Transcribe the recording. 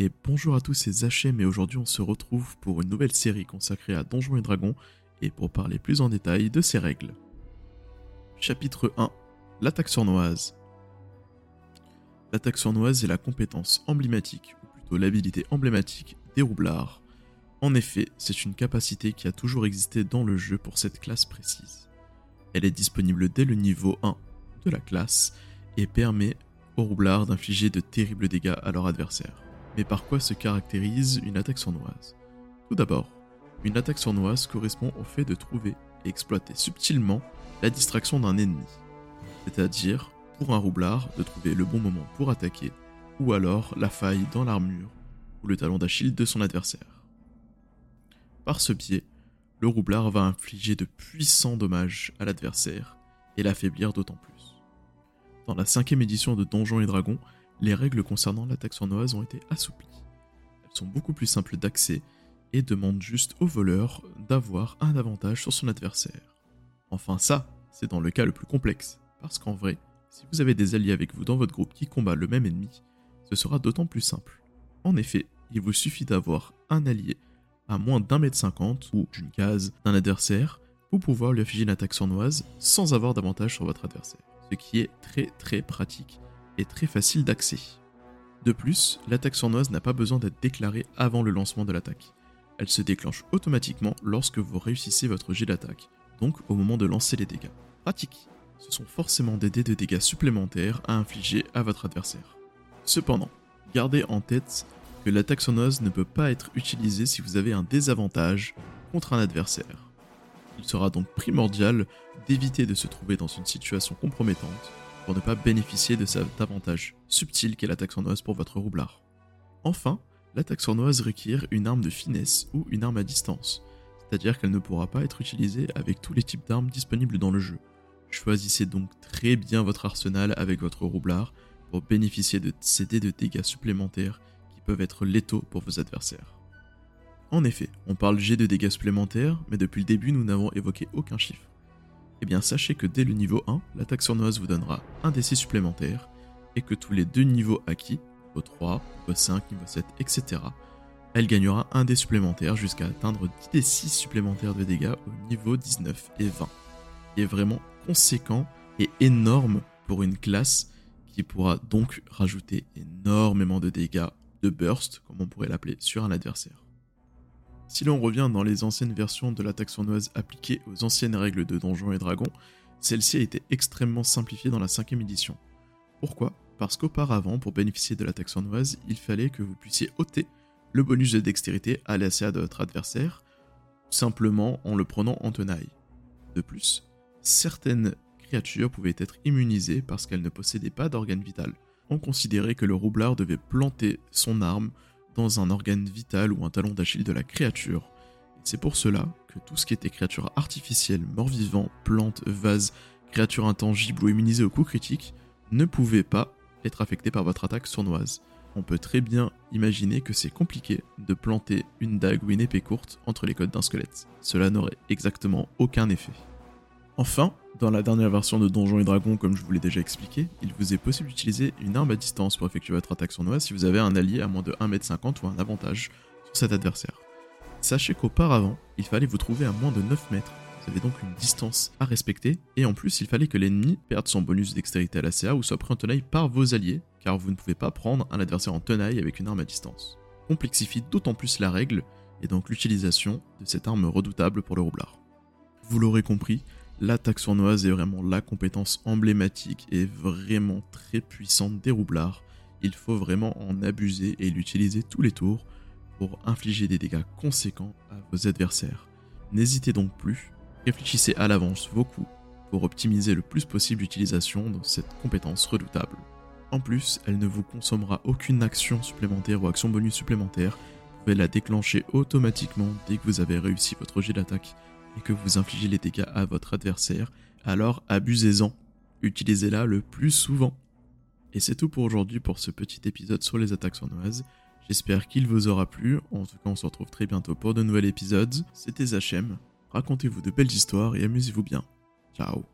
et bonjour à tous, c'est Zachem et aujourd'hui on se retrouve pour une nouvelle série consacrée à Donjons et Dragons et pour parler plus en détail de ses règles. Chapitre 1 L'attaque sournoise. L'attaque sournoise est la compétence emblématique, ou plutôt l'habilité emblématique des roublards. En effet, c'est une capacité qui a toujours existé dans le jeu pour cette classe précise. Elle est disponible dès le niveau 1 de la classe et permet aux roublards d'infliger de terribles dégâts à leur adversaire. Mais par quoi se caractérise une attaque sournoise? Tout d'abord, une attaque sournoise correspond au fait de trouver et exploiter subtilement la distraction d'un ennemi. C'est-à-dire, pour un roublard, de trouver le bon moment pour attaquer, ou alors la faille dans l'armure ou le talon d'Achille de son adversaire. Par ce biais, le roublard va infliger de puissants dommages à l'adversaire et l'affaiblir d'autant plus. Dans la cinquième édition de Donjons et Dragons, les règles concernant l'attaque sournoise ont été assouplies. Elles sont beaucoup plus simples d'accès et demandent juste au voleur d'avoir un avantage sur son adversaire. Enfin ça, c'est dans le cas le plus complexe, parce qu'en vrai, si vous avez des alliés avec vous dans votre groupe qui combat le même ennemi, ce sera d'autant plus simple. En effet, il vous suffit d'avoir un allié à moins d'un mètre cinquante ou d'une case d'un adversaire pour pouvoir lui afficher une attaque sournoise sans avoir d'avantage sur votre adversaire, ce qui est très très pratique très facile d'accès. De plus, l'attaque sournoise n'a pas besoin d'être déclarée avant le lancement de l'attaque. Elle se déclenche automatiquement lorsque vous réussissez votre jet d'attaque, donc au moment de lancer les dégâts. Pratique Ce sont forcément des dés de dégâts supplémentaires à infliger à votre adversaire. Cependant, gardez en tête que l'attaque sournoise ne peut pas être utilisée si vous avez un désavantage contre un adversaire. Il sera donc primordial d'éviter de se trouver dans une situation compromettante pour ne pas bénéficier de cet avantage subtil qu'est l'attaque sournoise pour votre roublard. Enfin, l'attaque sournoise requiert une arme de finesse ou une arme à distance, c'est-à-dire qu'elle ne pourra pas être utilisée avec tous les types d'armes disponibles dans le jeu. Choisissez donc très bien votre arsenal avec votre roublard pour bénéficier de ces de dégâts supplémentaires qui peuvent être létaux pour vos adversaires. En effet, on parle G de dégâts supplémentaires, mais depuis le début nous n'avons évoqué aucun chiffre. Eh bien sachez que dès le niveau 1, l'attaque sournoise vous donnera un DC supplémentaire, et que tous les deux niveaux acquis, niveau 3, niveau 5, niveau 7, etc., elle gagnera un dé supplémentaire jusqu'à atteindre 10 D6 supplémentaires de dégâts au niveau 19 et 20. Qui est vraiment conséquent et énorme pour une classe qui pourra donc rajouter énormément de dégâts de burst, comme on pourrait l'appeler, sur un adversaire. Si l'on revient dans les anciennes versions de l'attaque sournoise appliquée aux anciennes règles de Donjons et Dragons, celle-ci a été extrêmement simplifiée dans la cinquième édition. Pourquoi? Parce qu'auparavant, pour bénéficier de l'attaque sournoise, il fallait que vous puissiez ôter le bonus de dextérité à l'ACA de votre adversaire, simplement en le prenant en tenaille. De plus, certaines créatures pouvaient être immunisées parce qu'elles ne possédaient pas d'organe vital. On considérait que le roublard devait planter son arme dans un organe vital ou un talon d'Achille de la créature. C'est pour cela que tout ce qui était créature artificielle, mort-vivant, plante, vase, créature intangible ou immunisée au coup critique ne pouvait pas être affecté par votre attaque sournoise. On peut très bien imaginer que c'est compliqué de planter une dague ou une épée courte entre les côtes d'un squelette. Cela n'aurait exactement aucun effet. Enfin, dans la dernière version de Donjons et Dragons, comme je vous l'ai déjà expliqué, il vous est possible d'utiliser une arme à distance pour effectuer votre attaque sournoise si vous avez un allié à moins de 1m50 ou un avantage sur cet adversaire. Sachez qu'auparavant, il fallait vous trouver à moins de 9 mètres. Vous avez donc une distance à respecter, et en plus, il fallait que l'ennemi perde son bonus dextérité à la CA ou soit pris en tenaille par vos alliés, car vous ne pouvez pas prendre un adversaire en tenaille avec une arme à distance. Complexifie d'autant plus la règle, et donc l'utilisation de cette arme redoutable pour le roublard. Vous l'aurez compris, L'attaque sournoise est vraiment la compétence emblématique et vraiment très puissante des roublards. Il faut vraiment en abuser et l'utiliser tous les tours pour infliger des dégâts conséquents à vos adversaires. N'hésitez donc plus, réfléchissez à l'avance vos coups pour optimiser le plus possible l'utilisation de cette compétence redoutable. En plus, elle ne vous consommera aucune action supplémentaire ou action bonus supplémentaire, vous pouvez la déclencher automatiquement dès que vous avez réussi votre jet d'attaque et que vous infligez les dégâts à votre adversaire, alors abusez-en. Utilisez-la le plus souvent. Et c'est tout pour aujourd'hui pour ce petit épisode sur les attaques sournoises. J'espère qu'il vous aura plu. En tout cas, on se retrouve très bientôt pour de nouveaux épisodes. C'était Zachem. Racontez-vous de belles histoires et amusez-vous bien. Ciao